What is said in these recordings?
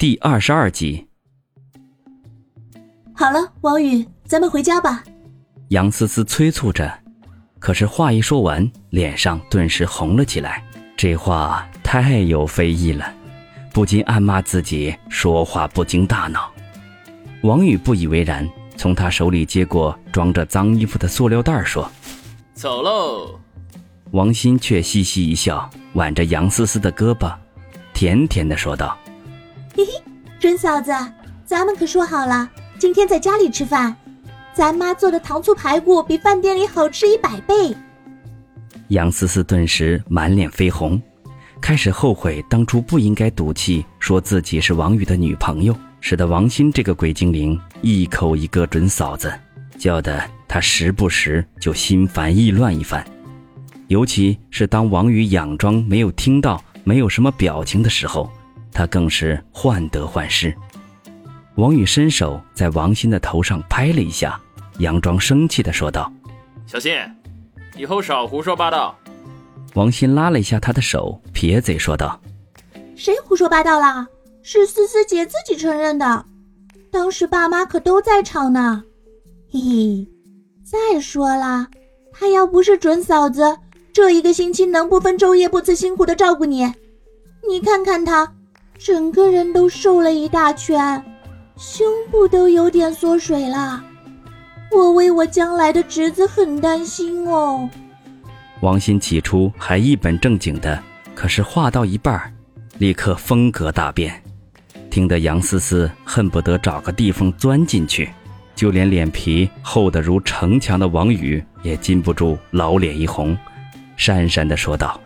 第二十二集。好了，王宇，咱们回家吧。杨思思催促着，可是话一说完，脸上顿时红了起来。这话太有非议了，不禁暗骂自己说话不经大脑。王宇不以为然，从他手里接过装着脏衣服的塑料袋，说：“走喽。”王鑫却嘻嘻一笑，挽着杨思思的胳膊，甜甜的说道：“嘿嘿，准嫂子，咱们可说好了，今天在家里吃饭，咱妈做的糖醋排骨比饭店里好吃一百倍。”杨思思顿时满脸绯红，开始后悔当初不应该赌气说自己是王宇的女朋友，使得王鑫这个鬼精灵一口一个准嫂子，叫得他时不时就心烦意乱一番。尤其是当王宇佯装没有听到、没有什么表情的时候，他更是患得患失。王宇伸手在王鑫的头上拍了一下，佯装生气的说道：“小心，以后少胡说八道。”王鑫拉了一下他的手，撇嘴说道：“谁胡说八道啦？是思思姐自己承认的，当时爸妈可都在场呢。嘿嘿，再说了，她要不是准嫂子。”这一个星期能不分昼夜不辞辛苦的照顾你？你看看他，整个人都瘦了一大圈，胸部都有点缩水了。我为我将来的侄子很担心哦。王鑫起初还一本正经的，可是话到一半，立刻风格大变，听得杨思思恨不得找个地缝钻进去，就连脸皮厚得如城墙的王宇也禁不住老脸一红。讪讪的说道：“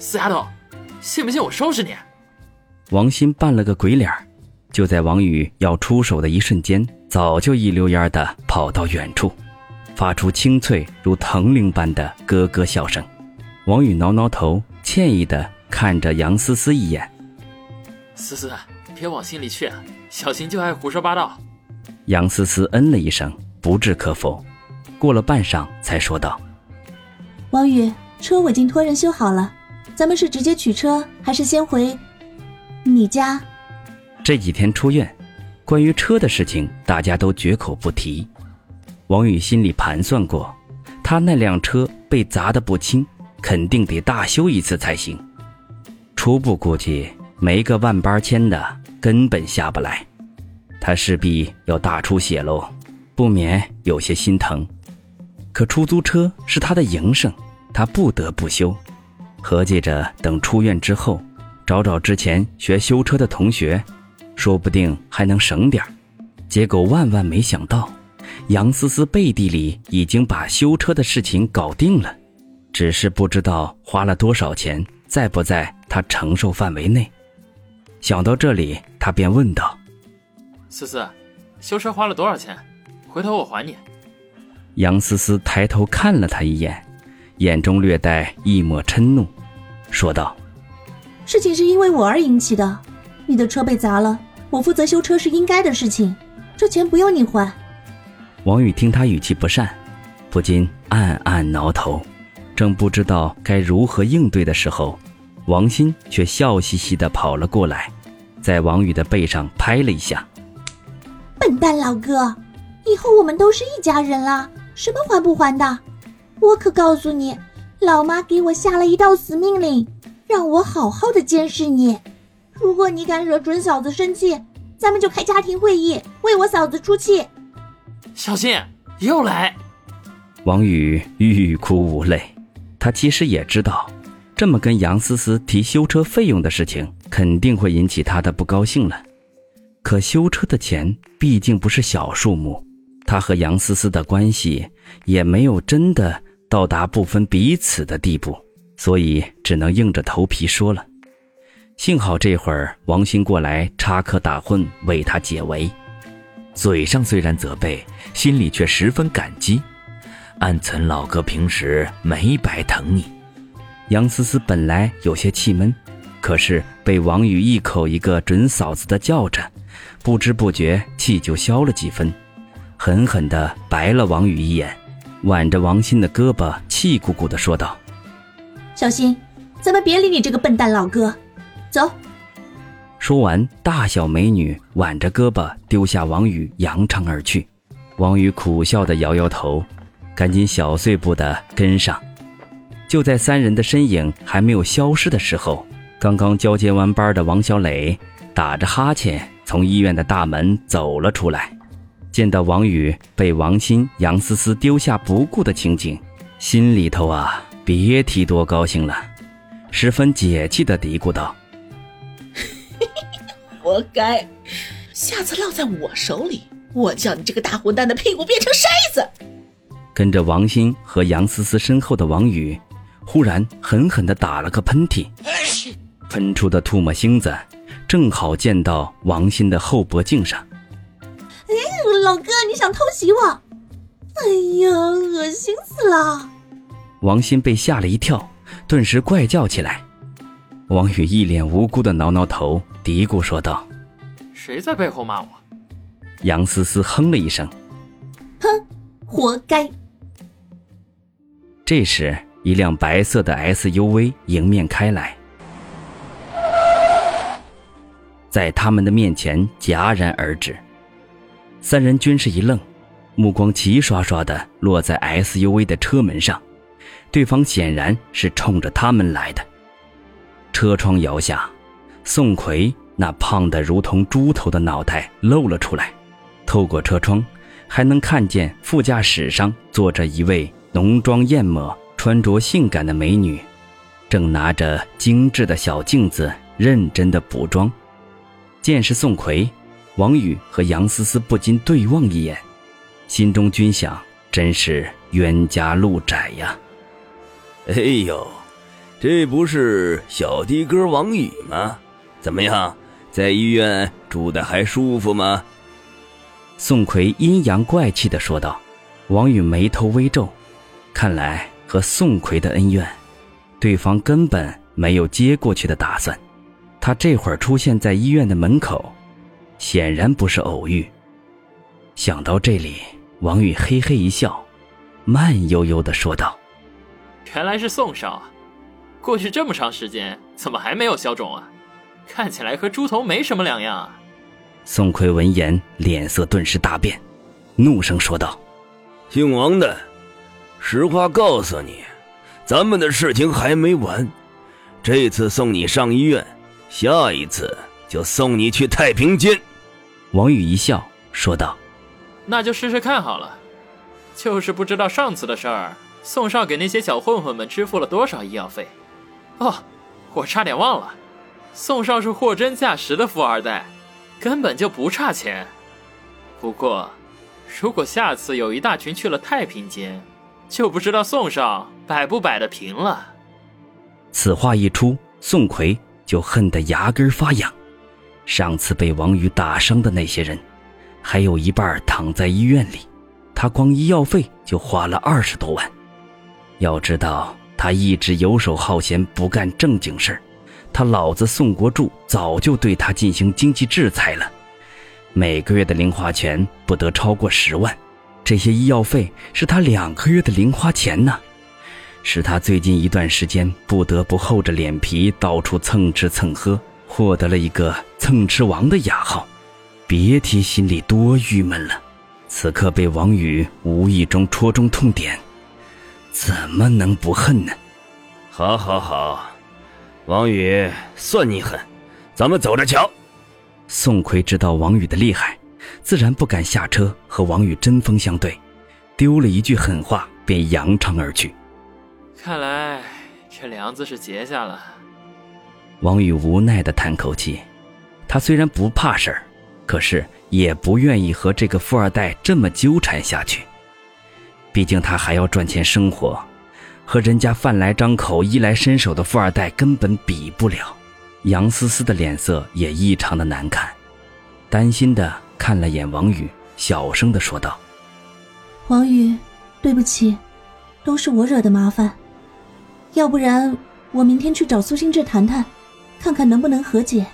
死丫头，信不信我收拾你？”王鑫扮了个鬼脸就在王宇要出手的一瞬间，早就一溜烟的跑到远处，发出清脆如铜铃般的咯咯笑声。王宇挠挠头，歉意的看着杨思思一眼：“思思，别往心里去，小新就爱胡说八道。”杨思思嗯了一声，不置可否。过了半晌，才说道：“王宇。”车我已经托人修好了，咱们是直接取车，还是先回你家？这几天出院，关于车的事情大家都绝口不提。王宇心里盘算过，他那辆车被砸得不轻，肯定得大修一次才行。初步估计没个万八千的根本下不来，他势必要大出血喽，不免有些心疼。可出租车是他的营生。他不得不修，合计着等出院之后，找找之前学修车的同学，说不定还能省点结果万万没想到，杨思思背地里已经把修车的事情搞定了，只是不知道花了多少钱，在不在他承受范围内。想到这里，他便问道：“思思，修车花了多少钱？回头我还你。”杨思思抬头看了他一眼。眼中略带一抹嗔怒，说道：“事情是因为我而引起的，你的车被砸了，我负责修车是应该的事情，这钱不用你还。”王宇听他语气不善，不禁暗暗挠头，正不知道该如何应对的时候，王鑫却笑嘻嘻的跑了过来，在王宇的背上拍了一下：“笨蛋老哥，以后我们都是一家人了，什么还不还的？”我可告诉你，老妈给我下了一道死命令，让我好好的监视你。如果你敢惹准嫂子生气，咱们就开家庭会议，为我嫂子出气。小心，又来！王宇欲哭无泪。他其实也知道，这么跟杨思思提修车费用的事情，肯定会引起他的不高兴了。可修车的钱毕竟不是小数目，他和杨思思的关系也没有真的。到达不分彼此的地步，所以只能硬着头皮说了。幸好这会儿王鑫过来插科打诨，为他解围，嘴上虽然责备，心里却十分感激，暗存老哥平时没白疼你。杨思思本来有些气闷，可是被王宇一口一个准嫂子的叫着，不知不觉气就消了几分，狠狠地白了王宇一眼。挽着王鑫的胳膊，气鼓鼓的说道：“小心，咱们别理你这个笨蛋老哥，走。”说完，大小美女挽着胳膊丢下王宇，扬长而去。王宇苦笑的摇摇头，赶紧小碎步的跟上。就在三人的身影还没有消失的时候，刚刚交接完班的王小磊打着哈欠从医院的大门走了出来。见到王宇被王鑫、杨思思丢下不顾的情景，心里头啊，别提多高兴了，十分解气的嘀咕道。活该！下次落在我手里，我叫你这个大混蛋的屁股变成筛子！跟着王鑫和杨思思身后的王宇，忽然狠狠地打了个喷嚏，喷出的唾沫星子正好溅到王鑫的后脖颈上。哎，老哥，你想偷袭我？哎呀，恶心死了！王鑫被吓了一跳，顿时怪叫起来。王宇一脸无辜的挠挠头，嘀咕说道：“谁在背后骂我？”杨思思哼了一声：“哼，活该。”这时，一辆白色的 SUV 迎面开来，在他们的面前戛然而止。三人均是一愣，目光齐刷刷的落在 SUV 的车门上，对方显然是冲着他们来的。车窗摇下，宋奎那胖得如同猪头的脑袋露了出来。透过车窗，还能看见副驾驶上坐着一位浓妆艳抹、穿着性感的美女，正拿着精致的小镜子认真的补妆。见是宋奎，王宇和杨思思不禁对望一眼，心中均想：真是冤家路窄呀！哎呦！这不是小的哥王宇吗？怎么样，在医院住的还舒服吗？宋奎阴阳怪气的说道。王宇眉头微皱，看来和宋奎的恩怨，对方根本没有接过去的打算。他这会儿出现在医院的门口，显然不是偶遇。想到这里，王宇嘿嘿一笑，慢悠悠的说道：“原来是宋少啊。”过去这么长时间，怎么还没有消肿啊？看起来和猪头没什么两样啊。宋奎闻言，脸色顿时大变，怒声说道：“姓王的，实话告诉你，咱们的事情还没完。这次送你上医院，下一次就送你去太平间。”王宇一笑说道：“那就试试看好了。就是不知道上次的事儿，宋少给那些小混混们支付了多少医药费。”哦，我差点忘了，宋少是货真价实的富二代，根本就不差钱。不过，如果下次有一大群去了太平间，就不知道宋少摆不摆得平了。此话一出，宋奎就恨得牙根发痒。上次被王宇打伤的那些人，还有一半躺在医院里，他光医药费就花了二十多万。要知道。他一直游手好闲，不干正经事儿。他老子宋国柱早就对他进行经济制裁了，每个月的零花钱不得超过十万。这些医药费是他两个月的零花钱呢，是他最近一段时间不得不厚着脸皮到处蹭吃蹭喝，获得了一个“蹭吃王”的雅号。别提心里多郁闷了。此刻被王宇无意中戳中痛点。怎么能不恨呢？好，好，好，王宇，算你狠，咱们走着瞧。宋奎知道王宇的厉害，自然不敢下车和王宇针锋相对，丢了一句狠话，便扬长而去。看来这梁子是结下了。王宇无奈的叹口气，他虽然不怕事儿，可是也不愿意和这个富二代这么纠缠下去。毕竟他还要赚钱生活，和人家饭来张口、衣来伸手的富二代根本比不了。杨思思的脸色也异常的难看，担心的看了眼王宇，小声的说道：“王宇，对不起，都是我惹的麻烦。要不然我明天去找苏心志谈谈，看看能不能和解。”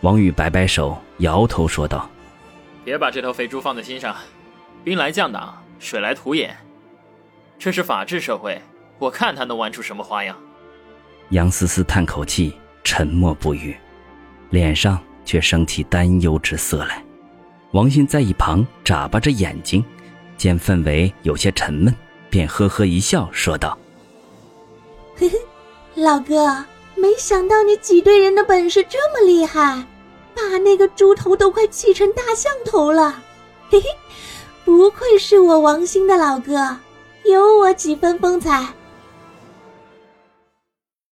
王宇摆摆手，摇头说道：“别把这头肥猪放在心上，兵来将挡。”水来土掩，这是法治社会，我看他能玩出什么花样。杨思思叹口气，沉默不语。脸上却升起担忧之色来。王鑫在一旁眨巴着眼睛，见氛围有些沉闷，便呵呵一笑，说道：“嘿嘿，老哥，没想到你挤兑人的本事这么厉害，把那个猪头都快气成大象头了。嘿嘿，不愧是我王兴的老哥，有我几分风采。”